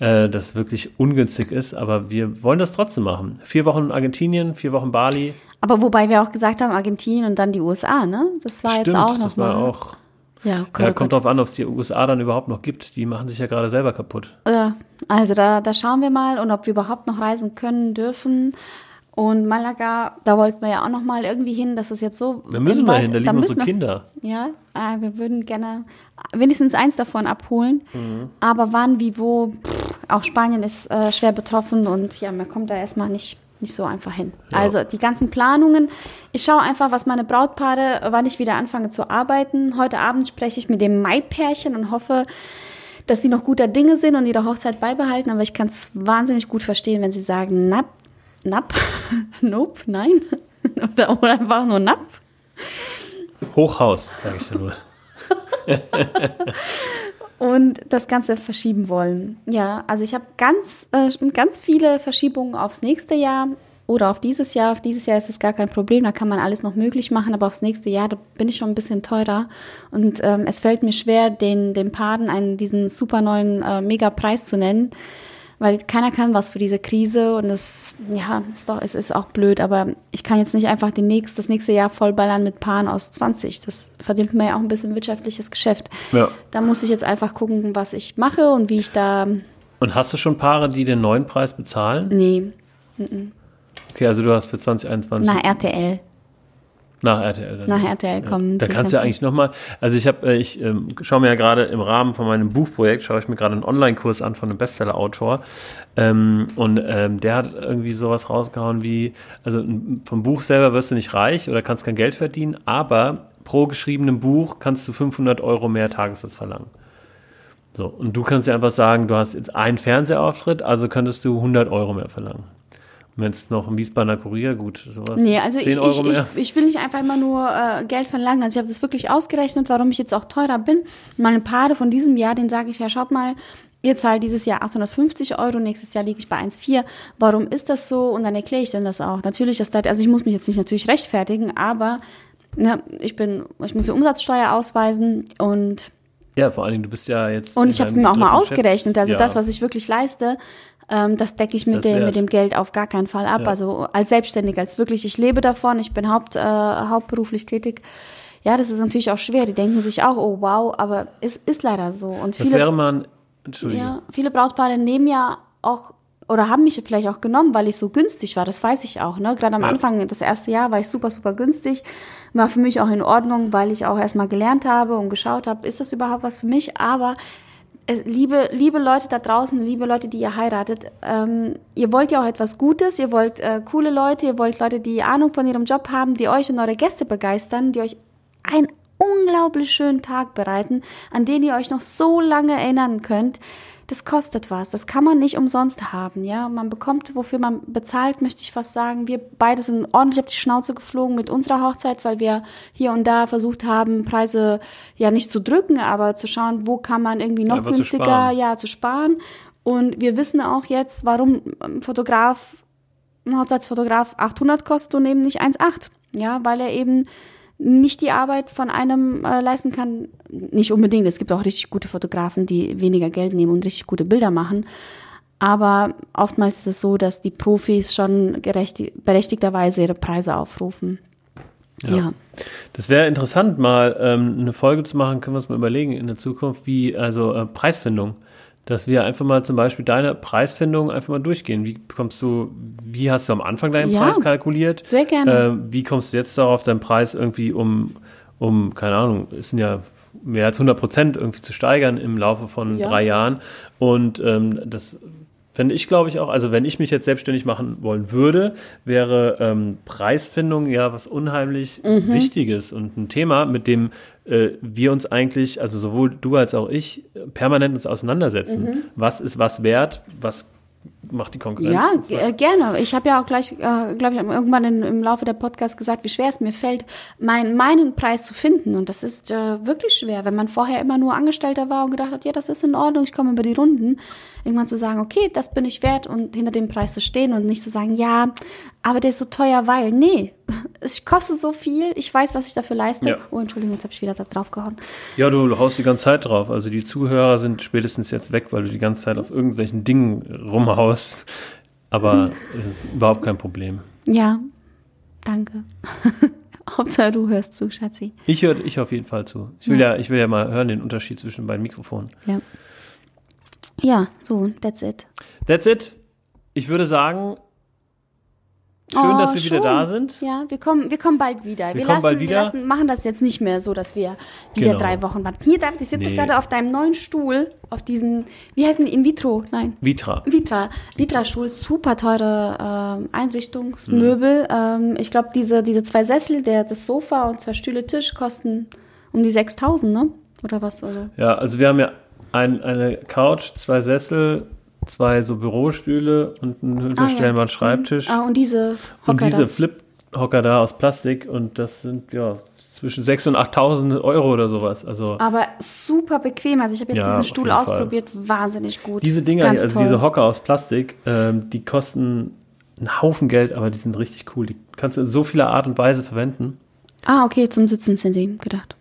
äh, das wirklich ungünstig ist. Aber wir wollen das trotzdem machen. Vier Wochen Argentinien, vier Wochen Bali. Aber wobei wir auch gesagt haben, Argentinien und dann die USA, ne? Das war Stimmt, jetzt auch noch das war auch. Ja, okay, ja, kommt drauf an, ob es die USA dann überhaupt noch gibt. Die machen sich ja gerade selber kaputt. Ja, also da, da schauen wir mal und ob wir überhaupt noch reisen können, dürfen. Und Malaga, da wollten wir ja auch noch mal irgendwie hin, dass es jetzt so. Da müssen wir hin, da liegen unsere wir, Kinder. Ja, äh, wir würden gerne wenigstens eins davon abholen. Mhm. Aber wann, wie, wo, pff, auch Spanien ist äh, schwer betroffen und ja, man kommt da erstmal nicht, nicht so einfach hin. Ja. Also die ganzen Planungen. Ich schaue einfach, was meine Brautpaare, wann ich wieder anfange zu arbeiten. Heute Abend spreche ich mit dem Mai-Pärchen und hoffe, dass sie noch guter Dinge sind und ihre Hochzeit beibehalten. Aber ich kann es wahnsinnig gut verstehen, wenn sie sagen, na, Napp? [laughs] nope, nein. [laughs] oder, oder einfach nur Napp. Hochhaus, sage ich dir nur. [laughs] und das Ganze verschieben wollen. Ja, also ich habe ganz, äh, ganz viele Verschiebungen aufs nächste Jahr oder auf dieses Jahr. Auf dieses Jahr ist es gar kein Problem, da kann man alles noch möglich machen, aber aufs nächste Jahr, da bin ich schon ein bisschen teurer. Und ähm, es fällt mir schwer, den, den Paden einen, diesen super neuen äh, Mega-Preis zu nennen weil keiner kann was für diese Krise und es, ja, ist doch, es ist auch blöd, aber ich kann jetzt nicht einfach die nächst, das nächste Jahr vollballern mit Paaren aus 20. Das verdient mir ja auch ein bisschen wirtschaftliches Geschäft. Ja. Da muss ich jetzt einfach gucken, was ich mache und wie ich da. Und hast du schon Paare, die den neuen Preis bezahlen? Nee. Okay, also du hast für 2021. Na, RTL. Nach RTL. Dann. Nach RTL kommen. Ja. Da kannst du ja eigentlich nochmal, also ich habe, äh, ich ähm, schaue mir ja gerade im Rahmen von meinem Buchprojekt, schaue ich mir gerade einen Online-Kurs an von einem Bestseller-Autor ähm, und ähm, der hat irgendwie sowas rausgehauen wie, also vom Buch selber wirst du nicht reich oder kannst kein Geld verdienen, aber pro geschriebenem Buch kannst du 500 Euro mehr Tagessatz verlangen. So, und du kannst ja einfach sagen, du hast jetzt einen Fernsehauftritt, also könntest du 100 Euro mehr verlangen. Wenn es noch ein Wiesbadener Kurier, gut, sowas. Nee, also ich, ich, ich, ich, will nicht einfach immer nur äh, Geld verlangen. Also ich habe das wirklich ausgerechnet, warum ich jetzt auch teurer bin. Meine Paare von diesem Jahr, den sage ich ja, schaut mal, ihr zahlt dieses Jahr 850 Euro, nächstes Jahr liege ich bei 1,4. Warum ist das so? Und dann erkläre ich dann das auch. Natürlich das, also ich muss mich jetzt nicht natürlich rechtfertigen, aber ne, ich bin, ich muss die Umsatzsteuer ausweisen und ja, vor allen Dingen, du bist ja jetzt. Und ich habe es mir auch mal ausgerechnet. Also ja. das, was ich wirklich leiste, Ähm, das decke ich mit das dem, mit dem Geld auf gar keinen Fall ab. Ja. Also als Selbstständiger, als wirklich, ich lebe davon, ich bin haupt, äh, hauptberuflich tätig. Ja, das ist natürlich auch schwer. Die denken sich auch, oh wow, aber es ist leider so. Und Das viele wäre mal ein, ja, viele Brautpaare nehmen ja auch oder haben mich vielleicht auch genommen, weil ich so günstig war. Das weiß ich auch. Ne? Gerade am Ja. Anfang, das erste Jahr, war ich super, super günstig. War für mich auch in Ordnung, weil ich auch erstmal gelernt habe und geschaut habe, ist das überhaupt was für mich? Aber liebe, liebe Leute da draußen, liebe Leute, die ihr heiratet, ähm, ihr wollt ja auch etwas Gutes, ihr wollt äh, coole Leute, ihr wollt Leute, die Ahnung von ihrem Job haben, die euch und eure Gäste begeistern, die euch einen unglaublich schönen Tag bereiten, an den ihr euch noch so lange erinnern könnt. Das kostet was. Das kann man nicht umsonst haben, ja. Man bekommt, wofür man bezahlt, möchte ich fast sagen. Wir beide sind ordentlich auf die Schnauze geflogen mit unserer Hochzeit, weil wir hier und da versucht haben, Preise ja nicht zu drücken, aber zu schauen, wo kann man irgendwie noch zu günstiger, sparen. ja, zu sparen. Und wir wissen auch jetzt, warum ein Fotograf, ein Hochzeitsfotograf 800 kostet und eben nicht 1,8. Ja, weil er eben nicht die Arbeit von einem äh, leisten kann. Nicht unbedingt. Es gibt auch richtig gute Fotografen, die weniger Geld nehmen und richtig gute Bilder machen. Aber oftmals ist es so, dass die Profis schon berechtigterweise ihre Preise aufrufen. Ja. Das wäre interessant, mal ähm, eine Folge zu machen, können wir uns mal überlegen in der Zukunft, wie, also äh, Preisfindung. Dass wir einfach mal zum Beispiel deine Preisfindung einfach mal durchgehen. Wie kommst du, wie hast du am Anfang deinen Ja. Preis kalkuliert? Sehr gerne. Äh, wie kommst du jetzt darauf, deinen Preis irgendwie um, um, keine Ahnung, es sind ja mehr als 100 Prozent irgendwie zu steigern im Laufe von Ja. drei Jahren. Und ähm, das fände ich, glaube ich, auch, also wenn ich mich jetzt selbstständig machen wollen würde, wäre ähm, Preisfindung ja was unheimlich Mhm. Wichtiges und ein Thema, mit dem äh, wir uns eigentlich, also sowohl du als auch ich, permanent uns auseinandersetzen. Mhm. Was ist was wert? Was macht die Konkurrenz? Ja, äh, gerne. Ich habe ja auch gleich, äh, glaube ich, irgendwann in, im Laufe der Podcast gesagt, wie schwer es mir fällt, mein, meinen Preis zu finden. Und das ist äh, wirklich schwer, wenn man vorher immer nur Angestellter war und gedacht hat, ja, das ist in Ordnung, ich komme über die Runden. Irgendwann zu sagen, okay, das bin ich wert und hinter dem Preis zu stehen und nicht zu sagen, ja, aber der ist so teuer, weil, nee, [laughs] es kostet so viel, ich weiß, was ich dafür leiste. Ja. Oh, Entschuldigung, jetzt habe ich wieder da drauf gehauen. Ja, du haust die ganze Zeit drauf. Also die Zuhörer sind spätestens jetzt weg, weil du die ganze Zeit auf irgendwelchen Dingen rumhaust. Aber [laughs] es ist überhaupt kein Problem. Ja, danke. [laughs] Hauptsache, du hörst zu, Schatzi. Ich höre ich hör auf jeden Fall zu. Ich will Ja. ja. ich will ja mal hören den Unterschied zwischen beiden Mikrofonen. Ja. Ja, so, that's it. That's it. Ich würde sagen, schön, Oh, dass wir wieder schon. da sind. Ja, wir kommen, wir kommen bald wieder. Wir, kommen lassen, bald wir wieder. lassen, machen das jetzt nicht mehr so, dass wir wieder Genau. drei Wochen warten. Hier, David, ich sitze Nee. gerade auf deinem neuen Stuhl, auf diesen, wie heißen die, in vitro? Nein. Vitra. Vitra, Vitra-Stuhl, super teure ähm, Einrichtungsmöbel. Ähm, ich glaube, diese, diese zwei Sessel, der, das Sofa und zwei Stühle, Tisch kosten um die 6000, ne? Oder was? Also, Ja, also wir haben ja ein, eine Couch, zwei Sessel, zwei so Bürostühle und einen höhenverstellbaren Schreibtisch. ah, und diese Und Hocker diese da. Flip-Hocker da aus Plastik und das sind ja zwischen 6.000 und 8.000 Euro oder sowas. Also Aber super bequem. Also ich habe jetzt Ja, diesen Stuhl jeden Fall. ausprobiert. Wahnsinnig gut. diese Dinger, Ganz also toll. diese Hocker aus Plastik, ähm, die kosten einen Haufen Geld, aber die sind richtig cool. Die kannst du in so vieler Art und Weise verwenden. Ah, okay, zum Sitzen sind die gedacht.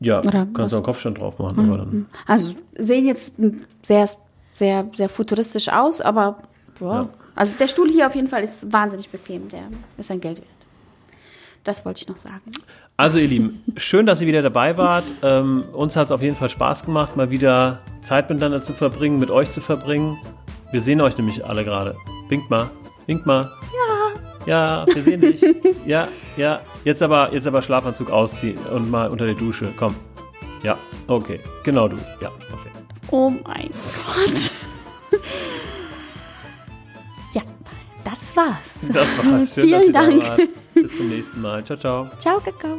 Ja, Oder kannst du einen Kopfstand drauf machen. Aber dann, Also sehen jetzt sehr, sehr, sehr futuristisch aus, aber boah. Ja. also der Stuhl hier auf jeden Fall ist wahnsinnig bequem. Der ist ein Geld wert. Das wollte ich noch sagen. Also ihr Lieben, schön, dass ihr wieder dabei wart. Ähm, uns hat es auf jeden Fall Spaß gemacht, mal wieder Zeit miteinander zu verbringen, mit euch zu verbringen. Wir sehen euch nämlich alle gerade. Winkt mal, winkt mal. Ja. Ja, wir sehen dich. [laughs] ja, ja. Jetzt aber, jetzt aber Schlafanzug ausziehen und mal unter der Dusche. Komm. Ja, okay. Genau du. Ja. Oh mein Gott. ja, das war's. Das war's. [laughs] Schön, Vielen Dank. Da. Bis zum nächsten Mal. Ciao, ciao. Ciao, Kakao.